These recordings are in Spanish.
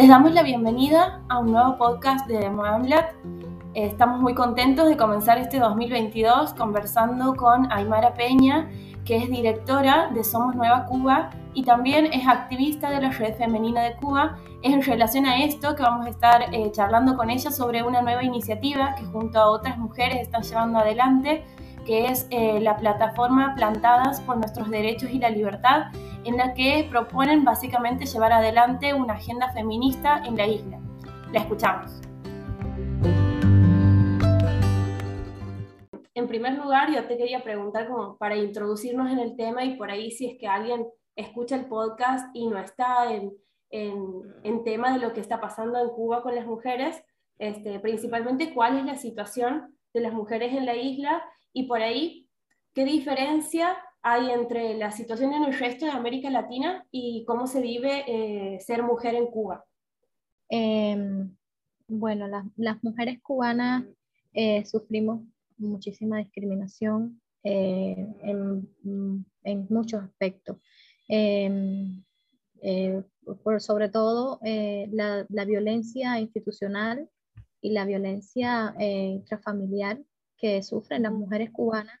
Les damos la bienvenida a un nuevo podcast de Moamblat. Estamos muy contentos de comenzar este 2022 conversando con Aymara Peña, que es directora de Somos Nueva Cuba y también es activista de la Red Femenina de Cuba. Es en relación a esto que vamos a estar eh, charlando con ella sobre una nueva iniciativa que junto a otras mujeres están llevando adelante, que es eh, la plataforma Plantadas por Nuestros Derechos y la Libertad, en la que proponen básicamente llevar adelante una agenda feminista en la isla. La escuchamos. En primer lugar, yo te quería preguntar como para introducirnos en el tema y por ahí si es que alguien escucha el podcast y no está en, en, tema de lo que está pasando en Cuba con las mujeres, este, principalmente cuál es la situación de las mujeres en la isla y por ahí qué diferencia hay entre la situación en el resto de América Latina y cómo se vive eh, ser mujer en Cuba? Em, bueno, las mujeres cubanas eh, sufrimos muchísima discriminación eh, en, en, muchos aspectos. Em, por, sobre todo la, la, violencia institucional y la violencia intrafamiliar que sufren las mujeres cubanas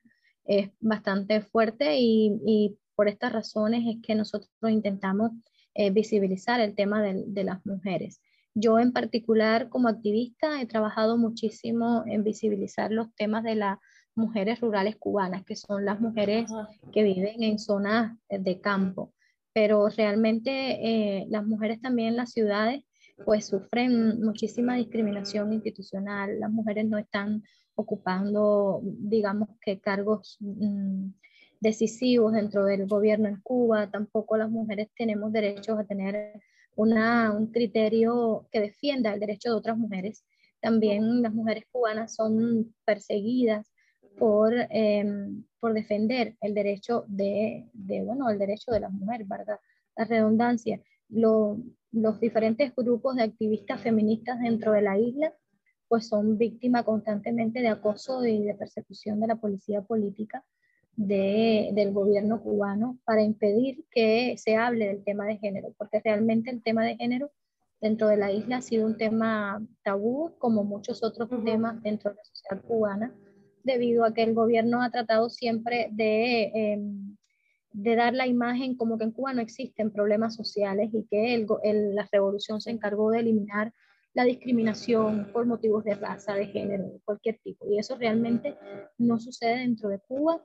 es bastante fuerte y, por estas razones es que nosotros intentamos eh, visibilizar el tema de, las mujeres. Yo en particular como activista he trabajado muchísimo en visibilizar los temas de las mujeres rurales cubanas, que son las mujeres que viven en zonas de campo. Pero realmente eh, las mujeres también en las ciudades pues sufren muchísima discriminación institucional. Las mujeres no están ocupando, digamos que cargos mm, decisivos dentro del gobierno en Cuba, tampoco las mujeres tenemos derechos a tener una, un criterio que defienda el derecho de otras mujeres. También las mujeres cubanas son perseguidas por, em, por defender el derecho de, de, bueno, el derecho de las mujeres, ¿verdad? La redundancia. Los diferentes grupos de activistas feministas dentro de la isla pues son víctimas constantemente de acoso y de persecución de la policía política de, del gobierno cubano para impedir que se hable del tema de género, porque realmente el tema de género dentro de la isla ha sido un tema tabú, como muchos otros temas dentro de la sociedad cubana, debido a que el gobierno ha tratado siempre de, em, de dar la imagen como que en Cuba no existen problemas sociales y que el, la revolución se encargó de eliminar la discriminación por motivos de raza, de género, de cualquier tipo. Y eso realmente no sucede dentro de Cuba.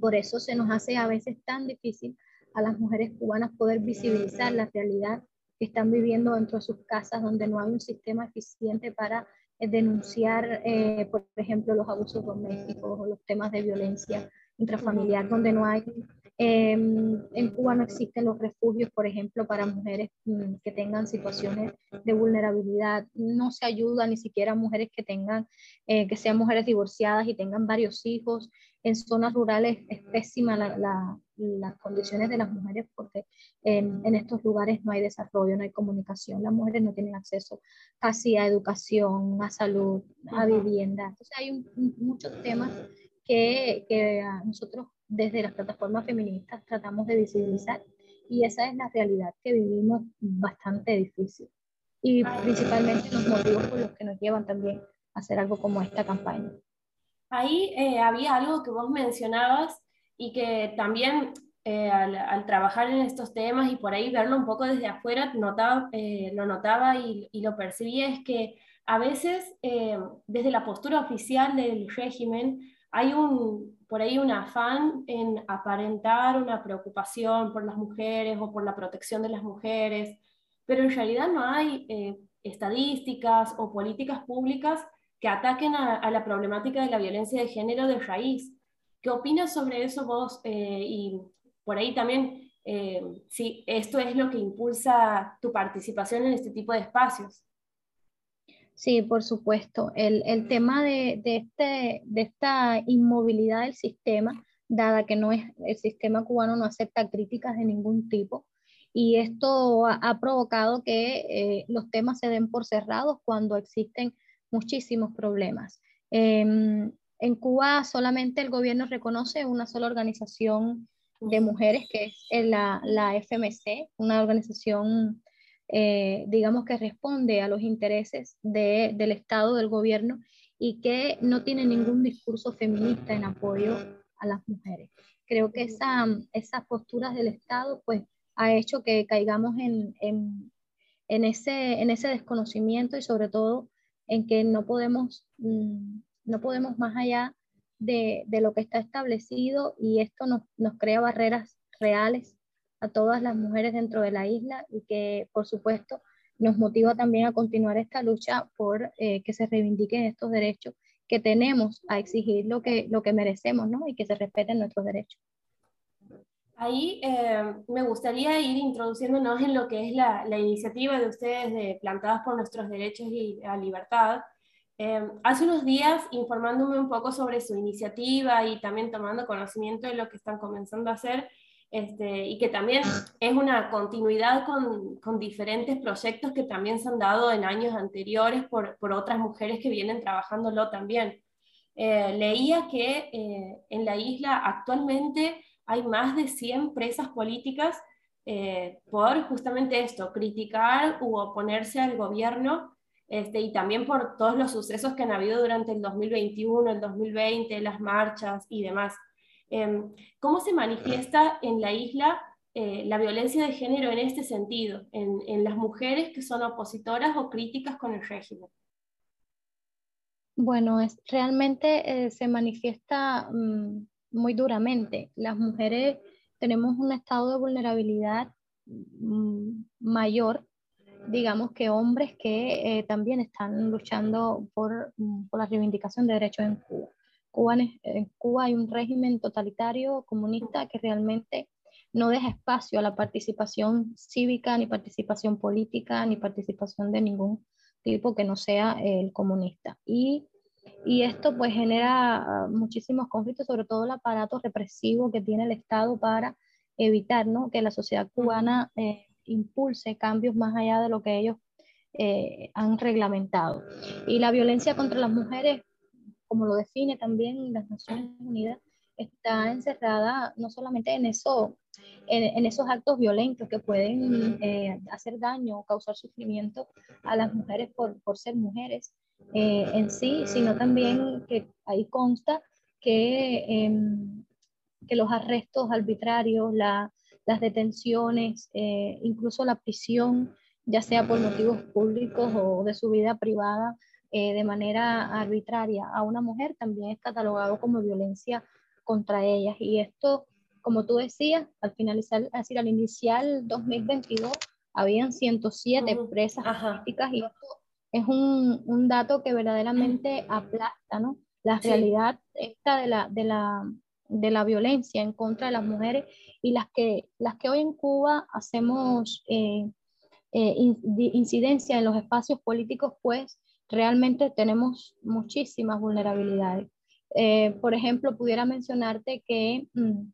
Por eso se nos hace a veces tan difícil a las mujeres cubanas poder visibilizar la realidad que están viviendo dentro de sus casas, donde no hay un sistema eficiente para eh, denunciar, eh, por ejemplo, los abusos domésticos o los temas de violencia intrafamiliar, donde no hay Em, en Cuba no existen los refugios, por ejemplo, para mujeres mm, que tengan situaciones de vulnerabilidad. No se ayuda ni siquiera a mujeres que tengan, eh, que sean mujeres divorciadas y tengan varios hijos. En zonas rurales es pésima las condiciones de las mujeres porque en, en, estos lugares no hay desarrollo, no hay comunicación. Las mujeres no tienen acceso casi a educación, a salud, a vivienda. Entonces hay muchos temas que, que nosotros desde las plataformas feministas tratamos de visibilizar y esa es la realidad que vivimos bastante difícil y principalmente los motivos por los que nos llevan también a hacer algo como esta campaña. Ahí eh, había algo que vos mencionabas y que también eh, al, trabajar en estos temas y por ahí verlo un poco desde afuera notaba, eh, lo notaba y, y, lo percibía, es que a veces desde la postura oficial del régimen hay un, por ahí un afán en aparentar una preocupación por las mujeres o por la protección de las mujeres, pero en realidad no hay eh, estadísticas o políticas públicas que ataquen a, la problemática de la violencia de género de raíz. ¿Qué opinas sobre eso vos? Eh, y por ahí también, eh, si esto es lo que impulsa tu participación en este tipo de espacios. Sí, por supuesto. El, el tema de, de, este, de esta inmovilidad del sistema, dada que no es, el sistema cubano no acepta críticas de ningún tipo, y esto ha, provocado que eh, los temas se den por cerrados cuando existen muchísimos problemas. Em, en Cuba solamente el gobierno reconoce una sola organización de mujeres, que es la, la FMC, una organización eh, digamos que responde a los intereses del Estado, del gobierno, y que no tiene ningún discurso feminista en apoyo a las mujeres. Creo que esa, esas posturas del Estado pues ha hecho que caigamos en, en, ese, en ese desconocimiento y sobre todo en que no podemos, mm, no podemos más allá de, de, lo que está establecido y esto nos, nos crea barreras reales a todas las mujeres dentro de la isla y que por supuesto nos motiva también a continuar esta lucha por eh, que se reivindiquen estos derechos que tenemos a exigir lo que, lo que merecemos ¿no? y que se respeten nuestros derechos. Ahí eh, me gustaría ir introduciéndonos en lo que es la, la iniciativa de ustedes de Plantadas por Nuestros Derechos y la Libertad. Eh, hace unos días, informándome un poco sobre su iniciativa y también tomando conocimiento de lo que están comenzando a hacer, este, y que también es una continuidad con, con, diferentes proyectos que también se han dado en años anteriores por, por otras mujeres que vienen trabajándolo también. Eh, leía que eh, en la isla actualmente hay más de 100 presas políticas eh, por justamente esto, criticar u oponerse al gobierno este, y también por todos los sucesos que han habido durante el 2021, el 2020, las marchas y demás. Em, ¿Cómo se manifiesta en la isla eh, la violencia de género en este sentido, en, las mujeres que son opositoras o críticas con el régimen? Bueno, es, realmente eh, se manifiesta mm, muy duramente. Las mujeres tenemos un estado de vulnerabilidad mm, mayor, digamos, que hombres que eh, también están luchando por, mm, por la reivindicación de derechos en Cuba en Cuba hay un régimen totalitario comunista que realmente no deja espacio a la participación cívica, ni participación política, ni participación de ningún tipo que no sea el comunista. Y, y esto pues genera ah, muchísimos conflictos, sobre todo el aparato represivo que tiene el Estado para evitar ¿no? que la sociedad cubana eh, impulse cambios más allá de lo que ellos eh, han reglamentado. Y la violencia contra las mujeres como lo define también las Naciones Unidas, está encerrada no solamente en, eso, en, esos actos violentos que pueden eh, hacer daño o causar sufrimiento a las mujeres por, por ser mujeres eh, en sí, sino también que ahí consta que, em, que los arrestos arbitrarios, la, las detenciones, eh, incluso la prisión, ya sea por motivos públicos o de su vida privada, eh, de manera arbitraria a una mujer también es catalogado como violencia contra ellas. Y esto, como tú decías, al finalizar, es decir, al inicial 2022, habían 107 presas políticas y esto es un, un, dato que verdaderamente aplasta, ¿no? La realidad esta de la, de, la, de la violencia en contra de las mujeres y las que, las que hoy en Cuba hacemos eh, eh, incidencia en los espacios políticos, pues realmente tenemos muchísimas vulnerabilidades. Eh, por ejemplo, pudiera mencionarte que mm,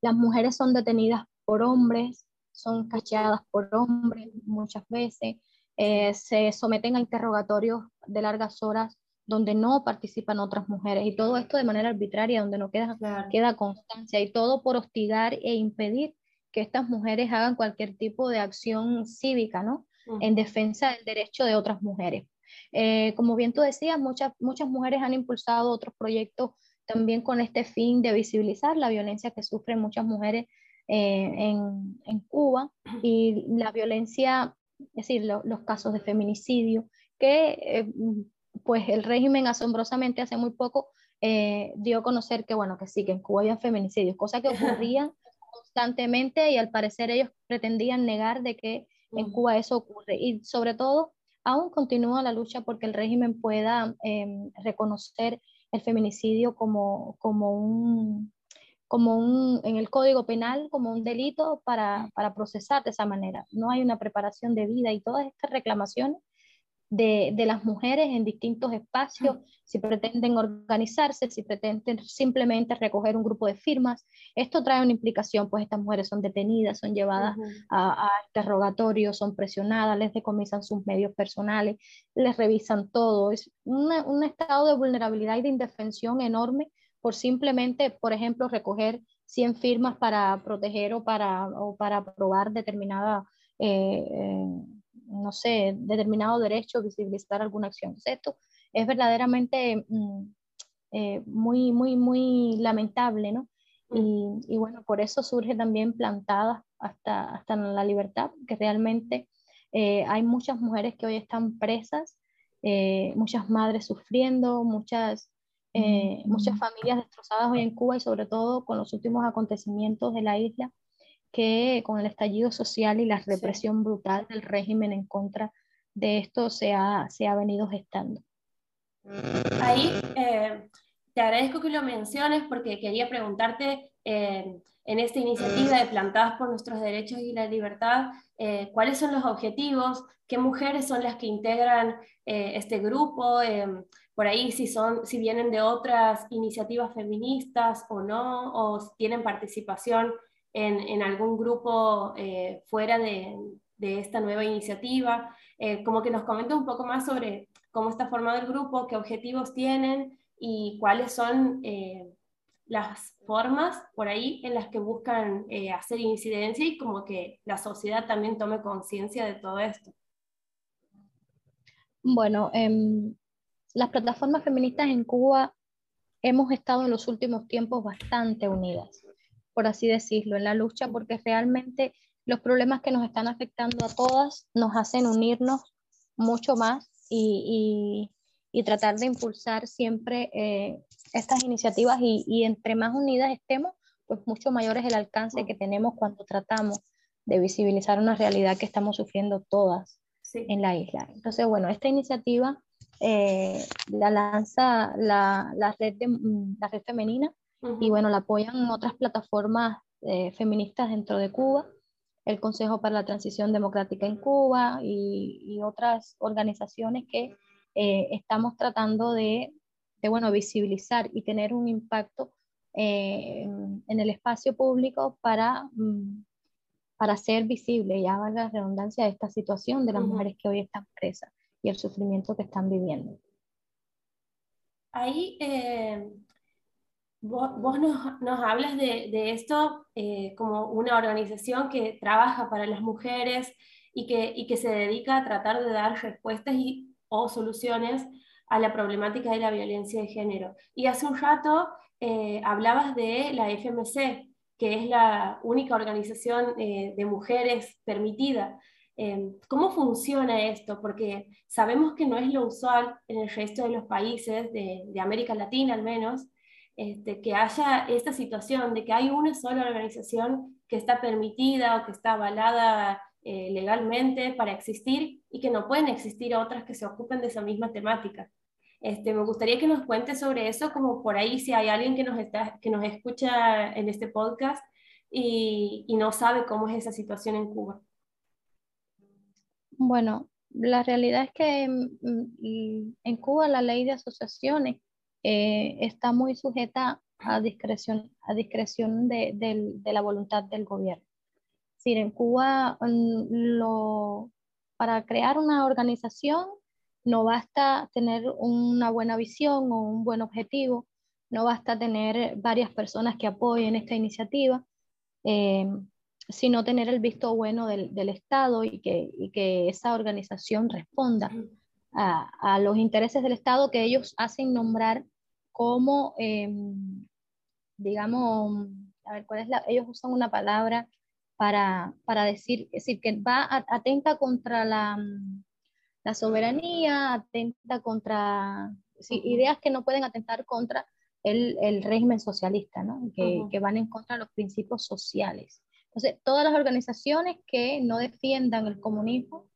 las mujeres son detenidas por hombres, son cacheadas por hombres muchas veces, eh, se someten a interrogatorios de largas horas donde no participan otras mujeres y todo esto de manera arbitraria, donde no queda, queda constancia y todo por hostigar e impedir que estas mujeres hagan cualquier tipo de acción cívica, ¿no? En defensa del derecho de otras mujeres. Eh, como bien tú decías, muchas, muchas mujeres han impulsado otros proyectos también con este fin de visibilizar la violencia que sufren muchas mujeres eh, en, en, Cuba y la violencia, es decir, los casos de feminicidio, que eh, pues el régimen asombrosamente hace muy poco dio a conocer que, bueno, que sí, que en Cuba había feminicidios, cosa que ocurría constantemente y al parecer ellos pretendían negar de que en Cuba eso ocurre. Y sobre todo aún continúa la lucha porque el régimen pueda em, reconocer el feminicidio como, como un como un, en el Código Penal como un delito para, para procesar de esa manera. No hay una preparación de vida y todas estas reclamaciones de, de, las mujeres en distintos espacios, si pretenden organizarse, si pretenden simplemente recoger un grupo de firmas. Esto trae una implicación, pues estas mujeres son detenidas, son llevadas a, a, interrogatorios, son presionadas, les decomisan sus medios personales, les revisan todo. Es un estado de vulnerabilidad y de indefensión enorme por simplemente, por ejemplo, recoger 100 firmas para proteger o para, o para aprobar determinada no sé, determinado derecho, visibilizar alguna acción. esto es verdaderamente mm, muy, muy, muy lamentable, ¿no? Mm. Y, bueno, por eso surge también plantada hasta, hasta la libertad, que realmente hay muchas mujeres que hoy están presas, muchas madres sufriendo, muchas eh, muchas familias destrozadas hoy en Cuba y sobre todo con los últimos acontecimientos de la isla, que con el estallido social y la represión brutal del régimen en contra de esto se ha, se ha venido gestando. Ahí eh, te agradezco que lo menciones porque quería preguntarte eh, en esta iniciativa de Plantadas por nuestros derechos y la libertad, cuáles son los objetivos, qué mujeres son las que integran este grupo por ahí si, son, si vienen de otras iniciativas feministas o no, o tienen participación en, en algún grupo eh, fuera de, de, esta nueva iniciativa. Eh, como que nos comenta un poco más sobre cómo está formado el grupo, qué objetivos tienen y cuáles son eh, las formas por ahí en las que buscan hacer incidencia y como que la sociedad también tome conciencia de todo esto. Bueno, em, las plataformas feministas en Cuba hemos estado en los últimos tiempos bastante unidas, por así decirlo, en la lucha, porque realmente los problemas que nos están afectando a todas nos hacen unirnos mucho más y, tratar de impulsar siempre eh, estas iniciativas y, entre más unidas estemos, pues mucho mayor es el alcance que tenemos cuando tratamos de visibilizar una realidad que estamos sufriendo todas en la isla. Entonces, bueno, esta iniciativa eh, la lanza la, la, red de, mm, la red femenina y bueno, la apoyan otras plataformas eh, feministas dentro de Cuba, el Consejo para la Transición Democrática en Cuba y, y otras organizaciones que eh, estamos tratando de, de, bueno, visibilizar y tener un impacto en, en, el espacio público para, mm, para hacer visible, ya valga la redundancia, de esta situación de las mujeres que hoy están presas y el sufrimiento que están viviendo. Ahí eh, vos, nos, nos, hablas de, de esto eh, como una organización que trabaja para las mujeres y que, y que se dedica a tratar de dar respuestas y, o soluciones a la problemática de la violencia de género. Y hace un rato eh, hablabas de la FMC, que es la única organización de mujeres permitida. Em, ¿Cómo funciona esto? Porque sabemos que no es lo usual en el resto de los países, de, América Latina al menos, este, que haya esta situación de que hay una sola organización que está permitida o que está avalada eh, legalmente para existir y que no pueden existir otras que se ocupen de esa misma temática. Este, me gustaría que nos cuentes sobre eso, como por ahí si hay alguien que nos, está, que nos escucha en este podcast y no sabe cómo es esa situación en Cuba. Bueno, la realidad es que mm, en Cuba la ley de asociaciones eh, está muy sujeta a discreción, a discreción de, la voluntad del gobierno. Es decir, en Cuba mm, lo, para crear una organización no basta tener una buena visión o un buen objetivo, no basta tener varias personas que apoyen esta iniciativa. Eh, sino tener el visto bueno del, del Estado y que, y que, esa organización responda a, a, los intereses del Estado que ellos hacen nombrar como, em, digamos, a ver, ¿cuál es la? Ellos usan una palabra para, para decir, es decir, que va atenta contra la, la soberanía, atenta contra ideas que no pueden atentar contra el, el régimen socialista, ¿no? que, que, van en contra de los principios sociales. Entonces, todas las organizaciones que no defiendan el comunismo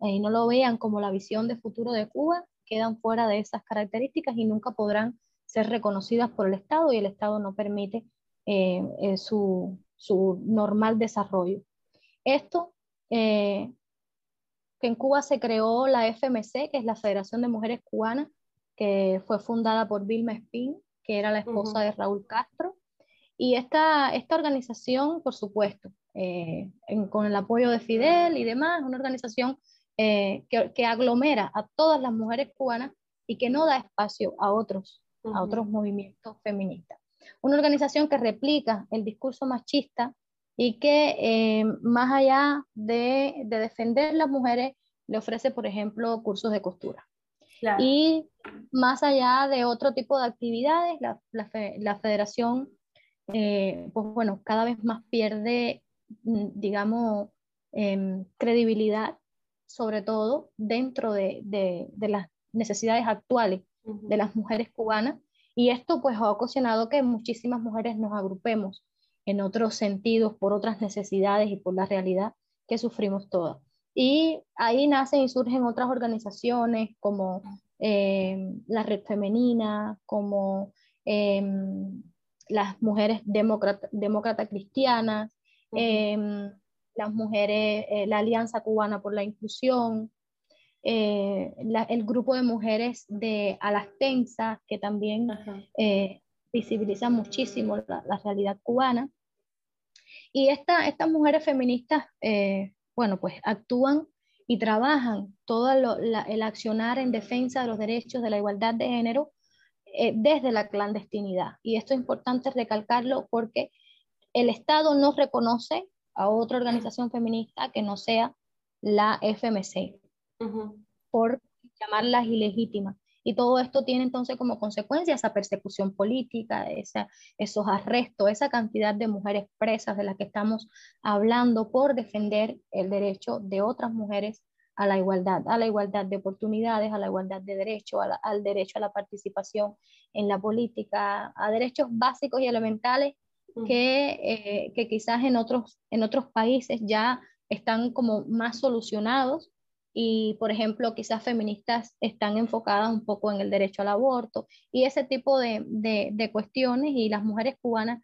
eh, y no lo vean como la visión de futuro de Cuba, quedan fuera de esas características y nunca podrán ser reconocidas por el Estado y el Estado no permite eh, eh, su, su, normal desarrollo. Esto, que en Cuba se creó la FMC, que es la Federación de Mujeres Cubanas, que fue fundada por Vilma Espín, que era la esposa de Raúl Castro, y esta, esta organización, por supuesto, eh, con el apoyo de Fidel y demás, una organización eh, que, que, aglomera a todas las mujeres cubanas y que no da espacio a otros, a otros movimientos feministas. Una organización que replica el discurso machista y que eh, más allá de, de, defender las mujeres, le ofrece, por ejemplo, cursos de costura. Y más allá de otro tipo de actividades, la, la, federación, eh, pues bueno, cada vez más pierde, mm, digamos, em, credibilidad, sobre todo dentro de, de, de las necesidades actuales de las mujeres cubanas. Y esto pues ha ocasionado que muchísimas mujeres nos agrupemos en otros sentidos, por otras necesidades y por la realidad que sufrimos todas. Y ahí nacen y surgen otras organizaciones como eh, la Red Femenina, como em, las mujeres demócratas cristianas, em, las mujeres, eh, la Alianza Cubana por la Inclusión, eh, el grupo de mujeres de Alastensa, que también visibiliza muchísimo la, la, realidad cubana. Y esta, estas mujeres feministas, eh, bueno, pues actúan y trabajan todo el accionar en defensa de los derechos de la igualdad de género eh, desde la clandestinidad. Y esto es importante recalcarlo porque el Estado no reconoce a otra organización feminista que no sea la FMC, por llamarlas ilegítimas. Y todo esto tiene entonces como consecuencia esa persecución política, esa, esos arrestos, esa cantidad de mujeres presas de las que estamos hablando por defender el derecho de otras mujeres a la igualdad, a la igualdad de oportunidades, a la igualdad de derechos, al derecho a la participación en la política, a derechos básicos y elementales que, eh, que quizás en otros, en otros países ya están como más solucionados y, por ejemplo, quizás feministas están enfocadas un poco en el derecho al aborto y ese tipo de, de, cuestiones y las mujeres cubanas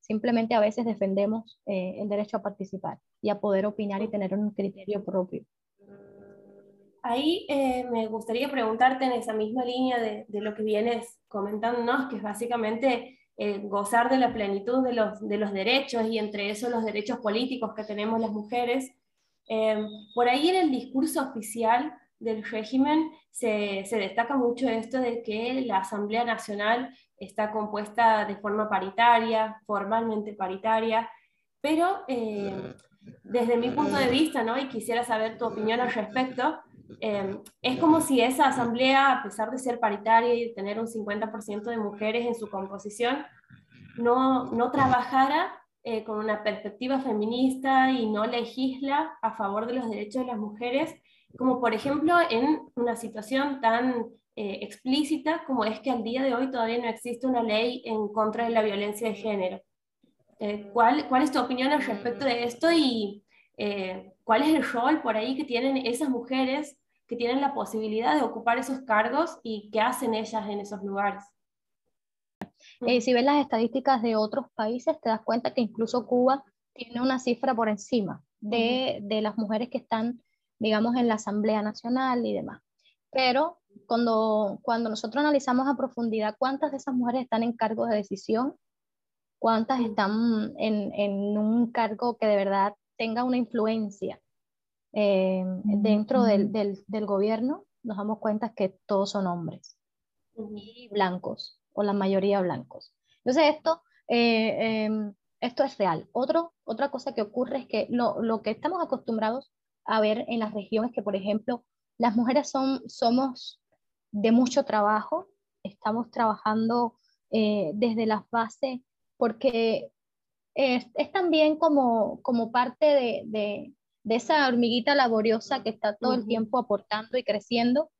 simplemente a veces defendemos eh, el derecho a participar y a poder opinar y tener un criterio propio. Ahí eh, me gustaría preguntarte en esa misma línea de, de lo que vienes comentándonos, que es básicamente eh, gozar de la plenitud de los, de los derechos y entre eso los derechos políticos que tenemos las mujeres. Em, por ahí en el discurso oficial del régimen se, se, destaca mucho esto de que la Asamblea Nacional está compuesta de forma paritaria, formalmente paritaria, pero em, desde mi punto de vista, ¿no? y quisiera saber tu opinión al respecto, em, es como si esa asamblea, a pesar de ser paritaria y tener un 50% de mujeres en su composición, no, no trabajara eh, con una perspectiva feminista y no legisla a favor de los derechos de las mujeres, como por ejemplo en una situación tan eh, explícita como es que al día de hoy todavía no existe una ley en contra de la violencia de género. Eh, ¿cuál, ¿Cuál es tu opinión al respecto de esto y cuál es el rol por ahí que tienen esas mujeres que tienen la posibilidad de ocupar esos cargos y qué hacen ellas en esos lugares? Eh, si ves las estadísticas de otros países, te das cuenta que incluso Cuba tiene una cifra por encima de, de las mujeres que están, digamos, en la Asamblea Nacional y demás. Pero cuando, cuando nosotros analizamos a profundidad cuántas de esas mujeres están en cargos de decisión, cuántas están en, en un cargo que de verdad tenga una influencia eh, dentro del, del, del, gobierno, nos damos cuenta que todos son hombres y blancos o la mayoría blancos. Entonces esto, eh, em, esto es real. Otro, otra cosa que ocurre es que lo, lo, que estamos acostumbrados a ver en las regiones que, por ejemplo, las mujeres son, somos de mucho trabajo, estamos trabajando eh, desde las bases porque es, es, también como, como parte de, de, de, esa hormiguita laboriosa que está todo el tiempo aportando y creciendo.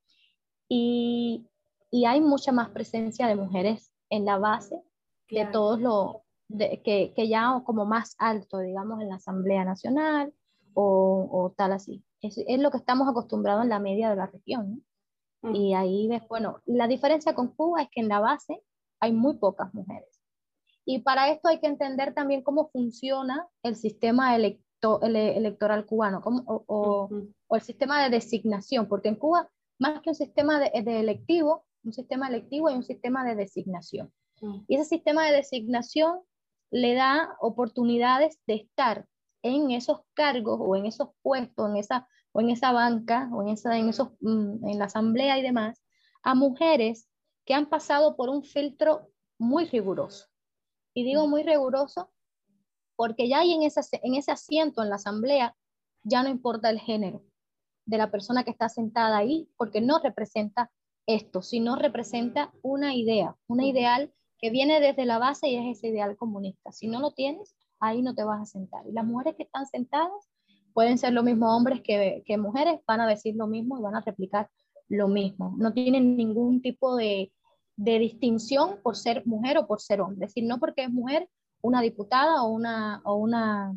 Y, y hay mucha más presencia de mujeres en la base de todos los que, que, ya como más alto, digamos, en la Asamblea Nacional o, o tal así. Es, es, lo que estamos acostumbrados en la media de la región. Mm. Y ahí ves, bueno, la diferencia con Cuba es que en la base hay muy pocas mujeres. Y para esto hay que entender también cómo funciona el sistema electo, electoral cubano como, o, o, o, el sistema de designación, porque en Cuba, más que un sistema de, de electivo, un sistema electivo y un sistema de designación. Mm. Y ese sistema de designación le da oportunidades de estar en esos cargos o en esos puestos, en esa, o en esa banca o en, esa, en, esos, mm, en la asamblea y demás, a mujeres que han pasado por un filtro muy riguroso. Y digo muy riguroso porque ya hay en ese, en ese asiento en la asamblea, ya no importa el género de la persona que está sentada ahí, porque no representa esto, sino representa una idea, una ideal que viene desde la base y es ese ideal comunista. Si no lo tienes, ahí no te vas a sentar. Y las mujeres que están sentadas pueden ser lo mismo hombres que, que mujeres, van a decir lo mismo y van a replicar lo mismo. No tienen ningún tipo de, de distinción por ser mujer o por ser hombre. Es decir, no porque es mujer una diputada o una, o una,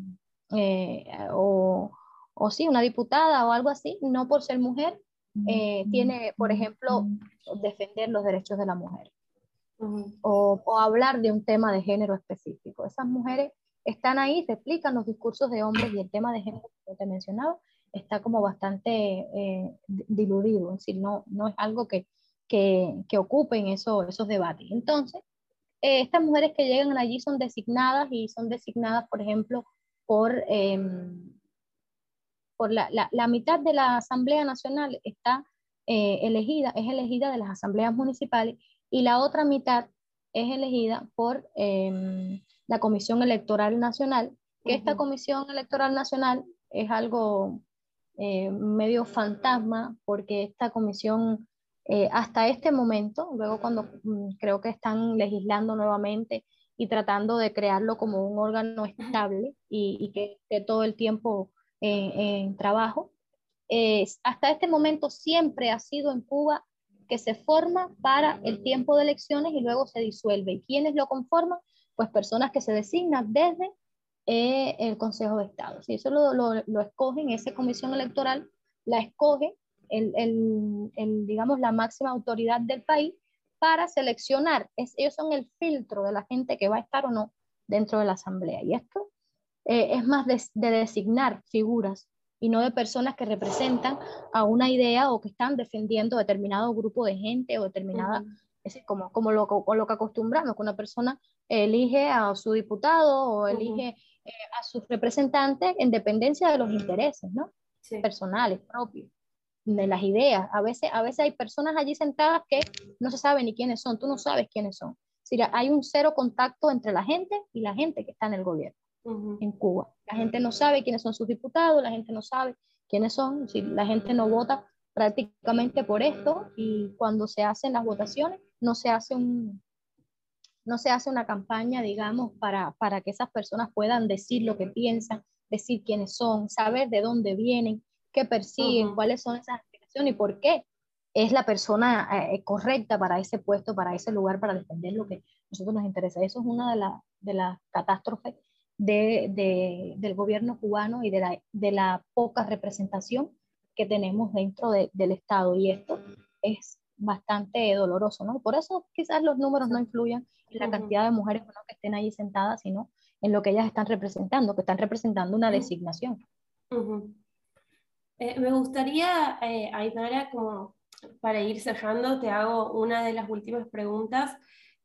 eh, o, o, sí, una diputada o algo así, no por ser mujer, eh, tiene, por ejemplo, defender los derechos de la mujer o, o, hablar de un tema de género específico. Esas mujeres están ahí, replican los discursos de hombres y el tema de género que te mencionaba está como bastante eh, diluido, es decir, no, no es algo que, que, que ocupen eso, esos debates. Entonces, eh, estas mujeres que llegan allí son designadas y son designadas, por ejemplo, por, em, por la, la, mitad de la Asamblea Nacional está eh, elegida, es elegida de las asambleas municipales y la otra mitad es elegida por em, la Comisión Electoral Nacional, que esta Comisión Electoral Nacional es algo eh, medio fantasma, porque esta comisión eh, hasta este momento, luego cuando mm, creo que están legislando nuevamente y tratando de crearlo como un órgano estable y, que esté todo el tiempo en trabajo, hasta este momento siempre ha sido en Cuba que se forma para el tiempo de elecciones y luego se disuelve. ¿Y quiénes lo conforman? Pues personas que se designan desde eh, el Consejo de Estado. Si eso lo, lo, escogen, esa comisión electoral la escoge el, el, digamos, la máxima autoridad del país para seleccionar. Es, ellos son el filtro de la gente que va a estar o no dentro de la asamblea. Y esto eh, es más de, de, designar figuras y no de personas que representan a una idea o que están defendiendo determinado grupo de gente o determinada, es como, como, lo, lo que acostumbramos, que una persona elige a su diputado o elige eh, a sus representantes en dependencia de los intereses ¿no? personales, propios, de las ideas. A veces, a veces hay personas allí sentadas que no se sabe ni quiénes son, tú no sabes quiénes son. Si hay un cero contacto entre la gente y la gente que está en el gobierno en Cuba. La gente no sabe quiénes son sus diputados, la gente no sabe quiénes son, si la gente no vota prácticamente por esto y cuando se hacen las votaciones no se hace un no se hace una campaña, digamos, para, para que esas personas puedan decir lo que piensan, decir quiénes son, saber de dónde vienen, qué persiguen, cuáles son esas aspiraciones y por qué es la persona eh, correcta para ese puesto, para ese lugar, para defender lo que a nosotros nos interesa. Eso es una de, de las catástrofes de, del gobierno cubano y de la, de la poca representación que tenemos dentro del Estado. Y esto es bastante doloroso, ¿no? Por eso quizás los números no influyan en la cantidad de mujeres que estén ahí sentadas, sino en lo que ellas están representando, que están representando una designación. Eh, me gustaría, eh, Ainara, como para ir cerrando, te hago una de las últimas preguntas.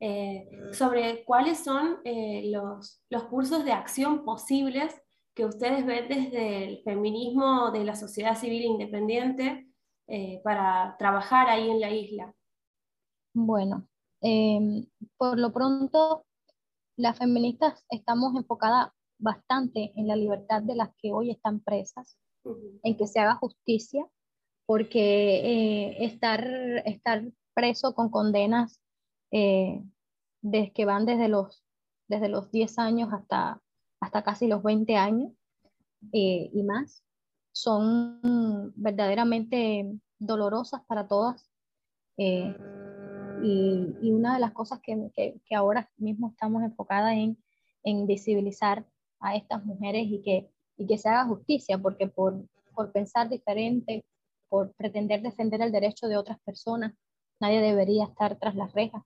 Eh, sobre cuáles son eh, los, los cursos de acción posibles que ustedes ven desde el feminismo de la sociedad civil independiente eh, para trabajar ahí en la isla. Bueno, em, por lo pronto, las feministas estamos enfocadas bastante en la libertad de las que hoy están presas, en que se haga justicia, porque estar, estar preso con condenas eh, que van desde los, desde los 10 años hasta, hasta casi los 20 años eh, y más, son verdaderamente dolorosas para todas. Eh, y, y, una de las cosas que, que, que, ahora mismo estamos enfocadas en, en visibilizar a estas mujeres y que, y que se haga justicia, porque por, por pensar diferente, por pretender defender el derecho de otras personas, nadie debería estar tras las rejas.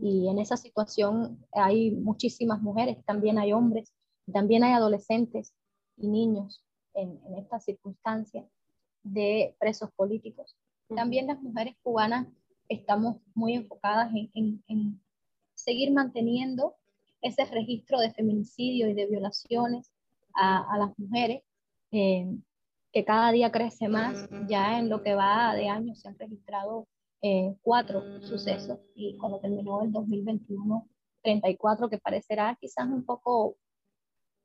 Y en esa situación hay muchísimas mujeres, también hay hombres, también hay adolescentes y niños en, en esta circunstancia de presos políticos. También las mujeres cubanas estamos muy enfocadas en, en, seguir manteniendo ese registro de feminicidio y de violaciones a, a las mujeres, eh, que cada día crece más. Ya en lo que va de años se han registrado eh, cuatro sucesos y cuando terminó el 2021, 34, que parecerá quizás un poco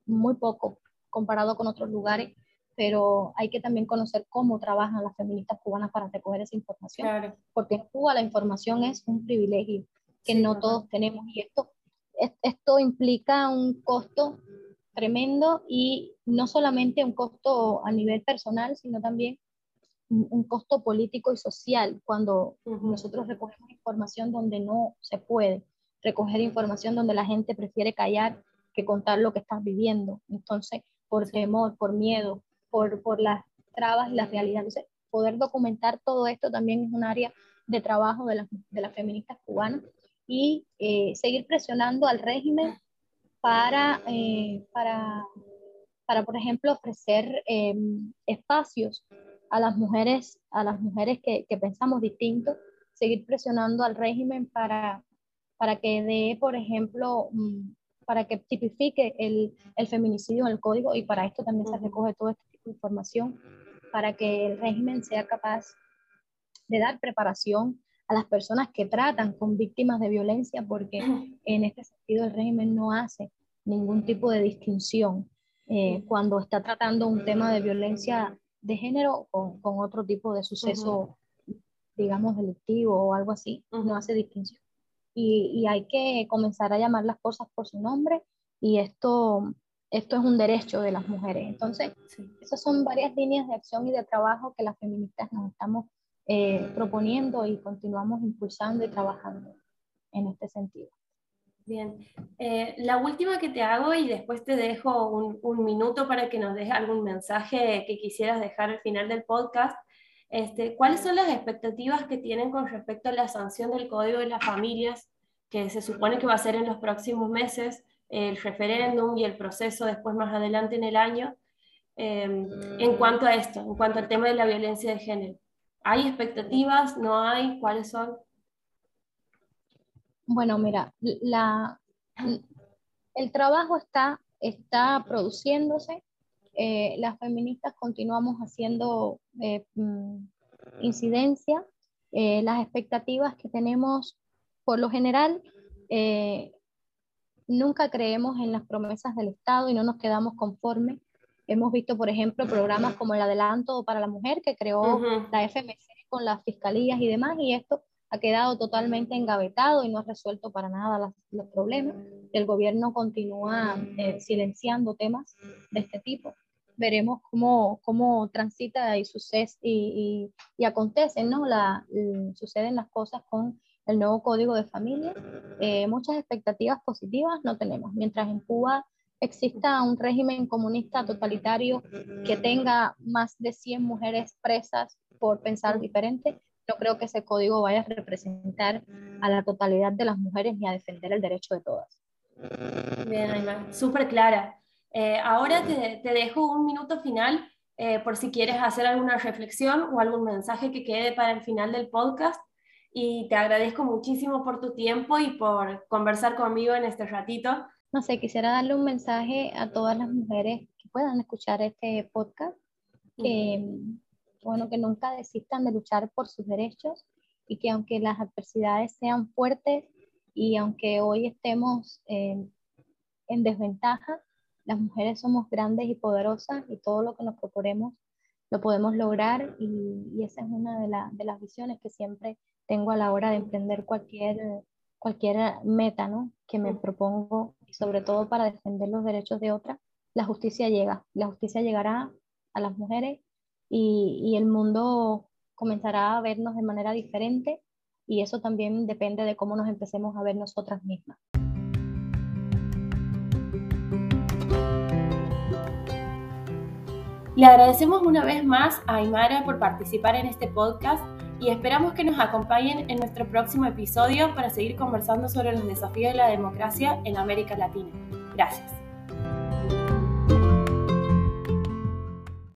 muy poco comparado con otros lugares, pero hay que también conocer cómo trabajan las feministas cubanas para recoger esa información, porque en Cuba la información es un privilegio que no todos tenemos y esto, esto implica un costo tremendo y no solamente un costo a nivel personal, sino también un, costo político y social cuando nosotros recogemos información donde no se puede recoger información donde la gente prefiere callar que contar lo que están viviendo. Entonces, por temor, por miedo, por, por las trabas y las realidades. Entonces, poder documentar todo esto también es un área de trabajo de, de las feministas cubanas y eh, seguir presionando al régimen para, eh, para, para, por ejemplo, ofrecer eh, espacios a las mujeres, a las mujeres que, que, pensamos distinto, seguir presionando al régimen para, para que dé, por ejemplo, mm, para que tipifique el, el, feminicidio en el código y para esto también se recoge todo este tipo de información, para que el régimen sea capaz de dar preparación a las personas que tratan con víctimas de violencia, porque en este sentido el régimen no hace ningún tipo de distinción eh, cuando está tratando un tema de violencia de género con, con otro tipo de suceso, digamos, delictivo o algo así, no hace distinción. Y, y, hay que comenzar a llamar las cosas por su nombre y esto, esto es un derecho de las mujeres. Entonces, esas son varias líneas de acción y de trabajo que las feministas nos estamos eh, proponiendo y continuamos impulsando y trabajando en este sentido. Bien, eh, la última que te hago y después te dejo un, un, minuto para que nos dejes algún mensaje que quisieras dejar al final del podcast. Este, ¿Cuáles son las expectativas que tienen con respecto a la sanción del Código de las Familias, que se supone que va a ser en los próximos meses, el referéndum y el proceso después más adelante en el año, eh, en cuanto a esto, en cuanto al tema de la violencia de género? ¿Hay expectativas? ¿No hay? ¿Cuáles son? Bueno, mira, la, el trabajo está, está produciéndose. Eh, las feministas continuamos haciendo eh, mm, incidencia. Eh, las expectativas que tenemos, por lo general, nunca creemos en las promesas del Estado y no nos quedamos conformes Hemos visto, por ejemplo, programas como el Adelanto para la Mujer que creó la FMC con las fiscalías y demás, y esto ha quedado totalmente engavetado y no ha resuelto para nada los problemas. El gobierno continúa eh, silenciando temas de este tipo. Veremos cómo, cómo transita y, sucede, y, y, acontecen, ¿no? La, suceden las cosas con el nuevo código de familia. Eh, muchas expectativas positivas no tenemos. Mientras en Cuba exista un régimen comunista totalitario que tenga más de 100 mujeres presas por pensar diferente, no creo que ese código vaya a representar a la totalidad de las mujeres ni a defender el derecho de todas. Bien, Aymar, súper clara. Eh, ahora te, te, dejo un minuto final eh, por si quieres hacer alguna reflexión o algún mensaje que quede para el final del podcast. Y te agradezco muchísimo por tu tiempo y por conversar conmigo en este ratito no sé, quisiera darle un mensaje a todas las mujeres que puedan escuchar este podcast, que, bueno, que nunca desistan de luchar por sus derechos y que aunque las adversidades sean fuertes y aunque hoy estemos en desventaja, las mujeres somos grandes y poderosas y todo lo que nos proponemos lo podemos lograr y, esa es una de, de, las visiones que siempre tengo a la hora de emprender cualquier, cualquier meta ¿no? que me propongo y sobre todo para defender los derechos de otras, la justicia llega. La justicia llegará a las mujeres y, el mundo comenzará a vernos de manera diferente y eso también depende de cómo nos empecemos a ver nosotras mismas. Le agradecemos una vez más a Aymara por participar en este podcast y esperamos que nos acompañen en nuestro próximo episodio para seguir conversando sobre los desafíos de la democracia en América Latina. Gracias.